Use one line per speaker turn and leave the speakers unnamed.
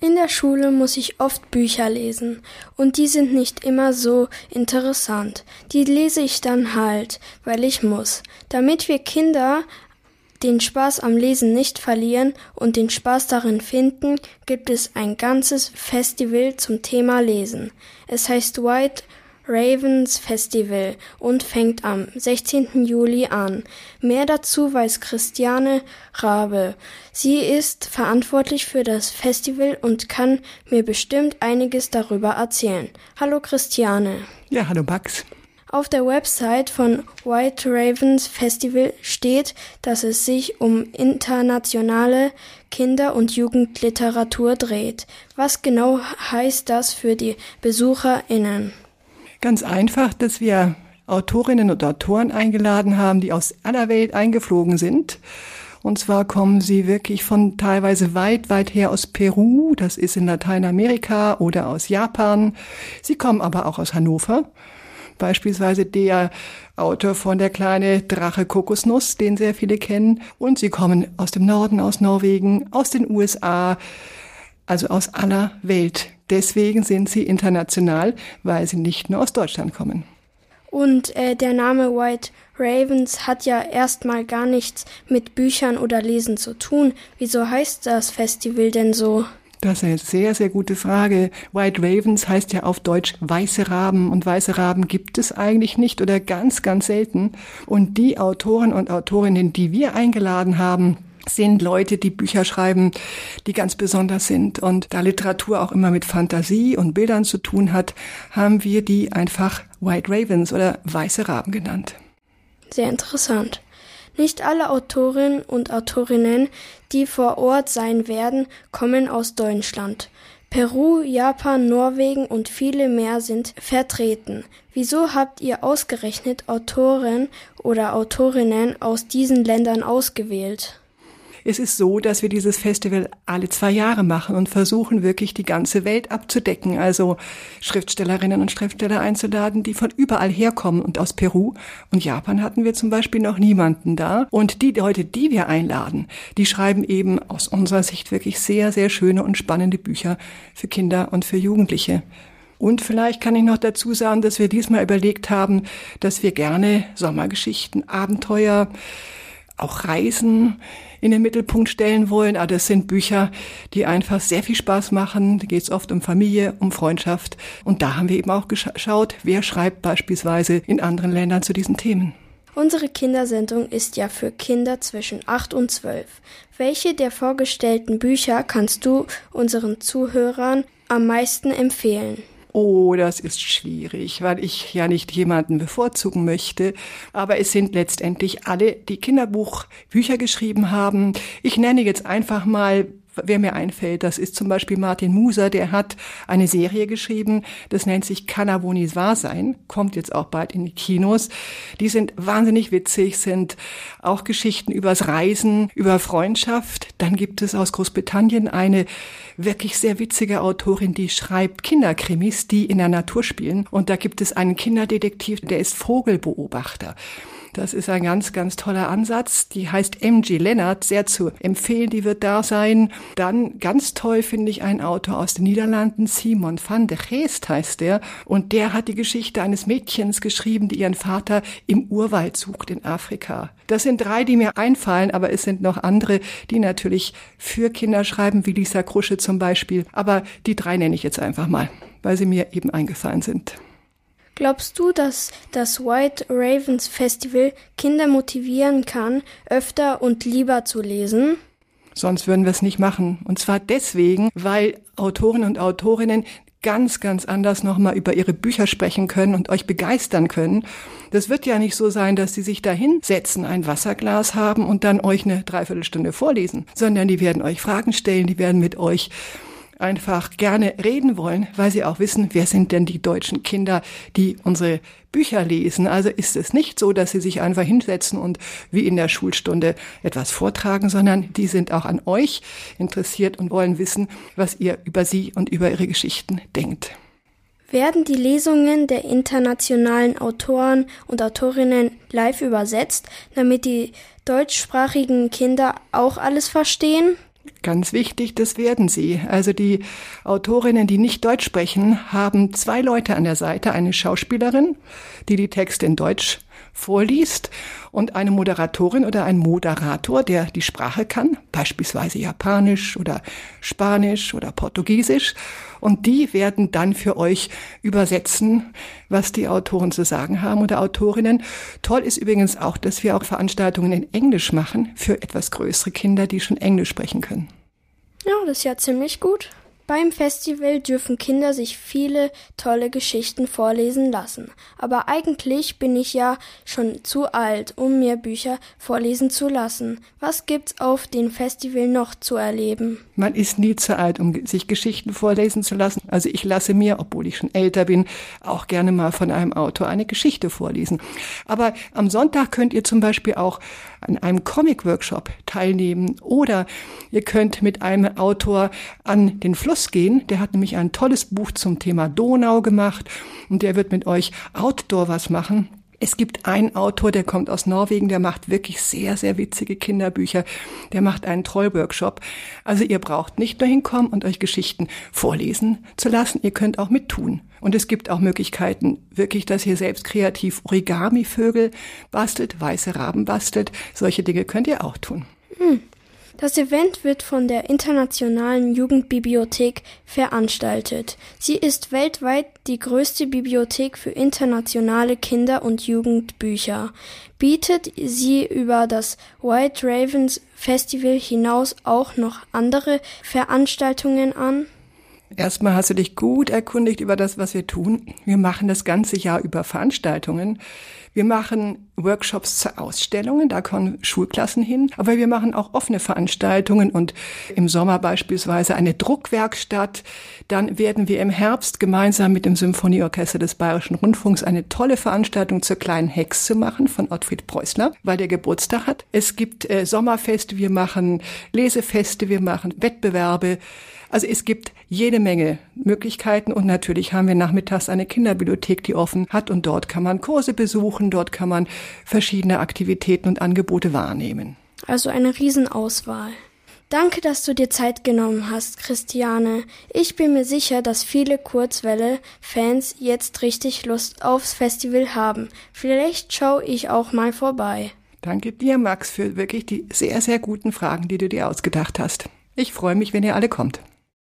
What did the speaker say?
In der Schule muss ich oft Bücher lesen und die sind nicht immer so interessant. Die lese ich dann halt, weil ich muss. Damit wir Kinder den Spaß am Lesen nicht verlieren und den Spaß darin finden, gibt es ein ganzes Festival zum Thema Lesen. Es heißt White Ravens Festival und fängt am 16. Juli an. Mehr dazu weiß Christiane Rabe. Sie ist verantwortlich für das Festival und kann mir bestimmt einiges darüber erzählen. Hallo Christiane.
Ja, hallo Max.
Auf der Website von White Ravens Festival steht, dass es sich um internationale Kinder- und Jugendliteratur dreht. Was genau heißt das für die BesucherInnen?
Ganz einfach, dass wir Autorinnen und Autoren eingeladen haben, die aus aller Welt eingeflogen sind. Und zwar kommen sie wirklich von teilweise weit, weit her aus Peru, das ist in Lateinamerika oder aus Japan. Sie kommen aber auch aus Hannover. Beispielsweise der Autor von Der kleine Drache Kokosnuss, den sehr viele kennen. Und sie kommen aus dem Norden, aus Norwegen, aus den USA, also aus aller Welt. Deswegen sind sie international, weil sie nicht nur aus Deutschland kommen.
Und äh, der Name White Ravens hat ja erstmal gar nichts mit Büchern oder Lesen zu tun. Wieso heißt das Festival denn so?
Das ist eine sehr, sehr gute Frage. White Ravens heißt ja auf Deutsch weiße Raben und weiße Raben gibt es eigentlich nicht oder ganz, ganz selten. Und die Autoren und Autorinnen, die wir eingeladen haben, sind Leute, die Bücher schreiben, die ganz besonders sind. Und da Literatur auch immer mit Fantasie und Bildern zu tun hat, haben wir die einfach White Ravens oder weiße Raben genannt.
Sehr interessant. Nicht alle Autorinnen und Autorinnen, die vor Ort sein werden, kommen aus Deutschland. Peru, Japan, Norwegen und viele mehr sind vertreten. Wieso habt ihr ausgerechnet Autoren oder Autorinnen aus diesen Ländern ausgewählt?
Es ist so, dass wir dieses Festival alle zwei Jahre machen und versuchen wirklich die ganze Welt abzudecken. Also Schriftstellerinnen und Schriftsteller einzuladen, die von überall herkommen. Und aus Peru und Japan hatten wir zum Beispiel noch niemanden da. Und die Leute, die wir einladen, die schreiben eben aus unserer Sicht wirklich sehr, sehr schöne und spannende Bücher für Kinder und für Jugendliche. Und vielleicht kann ich noch dazu sagen, dass wir diesmal überlegt haben, dass wir gerne Sommergeschichten, Abenteuer, auch Reisen in den Mittelpunkt stellen wollen. Aber das sind Bücher, die einfach sehr viel Spaß machen. Da geht es oft um Familie, um Freundschaft. Und da haben wir eben auch geschaut, wer schreibt beispielsweise in anderen Ländern zu diesen Themen.
Unsere Kindersendung ist ja für Kinder zwischen 8 und 12. Welche der vorgestellten Bücher kannst du unseren Zuhörern am meisten empfehlen?
Oh, das ist schwierig, weil ich ja nicht jemanden bevorzugen möchte. Aber es sind letztendlich alle, die Kinderbuchbücher geschrieben haben. Ich nenne jetzt einfach mal wer mir einfällt, das ist zum Beispiel Martin Muser, der hat eine Serie geschrieben, das nennt sich Canavonis wahr sein, kommt jetzt auch bald in die Kinos. Die sind wahnsinnig witzig, sind auch Geschichten übers Reisen, über Freundschaft. Dann gibt es aus Großbritannien eine wirklich sehr witzige Autorin, die schreibt Kinderkrimis, die in der Natur spielen. Und da gibt es einen Kinderdetektiv, der ist Vogelbeobachter. Das ist ein ganz, ganz toller Ansatz. Die heißt MG Lennart, sehr zu empfehlen, die wird da sein. Dann ganz toll finde ich einen Autor aus den Niederlanden, Simon van de Geest heißt der. Und der hat die Geschichte eines Mädchens geschrieben, die ihren Vater im Urwald sucht in Afrika. Das sind drei, die mir einfallen, aber es sind noch andere, die natürlich für Kinder schreiben, wie Lisa Krusche zum Beispiel. Aber die drei nenne ich jetzt einfach mal, weil sie mir eben eingefallen sind.
Glaubst du, dass das White Ravens Festival Kinder motivieren kann, öfter und lieber zu lesen?
Sonst würden wir es nicht machen. Und zwar deswegen, weil Autoren und Autorinnen ganz, ganz anders nochmal über ihre Bücher sprechen können und euch begeistern können. Das wird ja nicht so sein, dass sie sich da hinsetzen, ein Wasserglas haben und dann euch eine Dreiviertelstunde vorlesen, sondern die werden euch Fragen stellen, die werden mit euch einfach gerne reden wollen, weil sie auch wissen, wer sind denn die deutschen Kinder, die unsere Bücher lesen. Also ist es nicht so, dass sie sich einfach hinsetzen und wie in der Schulstunde etwas vortragen, sondern die sind auch an euch interessiert und wollen wissen, was ihr über sie und über ihre Geschichten denkt.
Werden die Lesungen der internationalen Autoren und Autorinnen live übersetzt, damit die deutschsprachigen Kinder auch alles verstehen?
Ganz wichtig, das werden sie. Also die Autorinnen, die nicht Deutsch sprechen, haben zwei Leute an der Seite. Eine Schauspielerin, die die Texte in Deutsch vorliest und eine Moderatorin oder ein Moderator, der die Sprache kann, beispielsweise Japanisch oder Spanisch oder Portugiesisch. Und die werden dann für euch übersetzen, was die Autoren zu sagen haben oder Autorinnen. Toll ist übrigens auch, dass wir auch Veranstaltungen in Englisch machen für etwas größere Kinder, die schon Englisch sprechen können.
Ja, das ist ja ziemlich gut. Beim Festival dürfen Kinder sich viele tolle Geschichten vorlesen lassen. Aber eigentlich bin ich ja schon zu alt, um mir Bücher vorlesen zu lassen. Was gibt's auf dem Festival noch zu erleben?
Man ist nie zu alt, um sich Geschichten vorlesen zu lassen. Also ich lasse mir, obwohl ich schon älter bin, auch gerne mal von einem Autor eine Geschichte vorlesen. Aber am Sonntag könnt ihr zum Beispiel auch an einem Comic-Workshop teilnehmen oder ihr könnt mit einem Autor an den Fluss gehen. Der hat nämlich ein tolles Buch zum Thema Donau gemacht und der wird mit euch Outdoor was machen. Es gibt einen Autor, der kommt aus Norwegen, der macht wirklich sehr, sehr witzige Kinderbücher. Der macht einen Trollworkshop. Also ihr braucht nicht nur hinkommen und euch Geschichten vorlesen zu lassen, ihr könnt auch mittun. Und es gibt auch Möglichkeiten, wirklich, dass ihr selbst kreativ Origami-Vögel bastelt, weiße Raben bastelt. Solche Dinge könnt ihr auch tun.
Hm. Das Event wird von der Internationalen Jugendbibliothek veranstaltet. Sie ist weltweit die größte Bibliothek für internationale Kinder- und Jugendbücher. Bietet sie über das White Ravens Festival hinaus auch noch andere Veranstaltungen an?
Erstmal hast du dich gut erkundigt über das, was wir tun. Wir machen das ganze Jahr über Veranstaltungen. Wir machen Workshops zu Ausstellungen, da kommen Schulklassen hin, aber wir machen auch offene Veranstaltungen und im Sommer beispielsweise eine Druckwerkstatt. Dann werden wir im Herbst gemeinsam mit dem Symphonieorchester des Bayerischen Rundfunks eine tolle Veranstaltung zur kleinen Hexe machen von Ottfried Preußler, weil der Geburtstag hat. Es gibt äh, Sommerfeste, wir machen Lesefeste, wir machen Wettbewerbe. Also es gibt jede Menge Möglichkeiten und natürlich haben wir nachmittags eine Kinderbibliothek, die offen hat und dort kann man Kurse besuchen, dort kann man verschiedene Aktivitäten und Angebote wahrnehmen.
Also eine Riesenauswahl. Danke, dass du dir Zeit genommen hast, Christiane. Ich bin mir sicher, dass viele Kurzwelle-Fans jetzt richtig Lust aufs Festival haben. Vielleicht schaue ich auch mal vorbei.
Danke dir, Max, für wirklich die sehr, sehr guten Fragen, die du dir ausgedacht hast. Ich freue mich, wenn ihr alle kommt.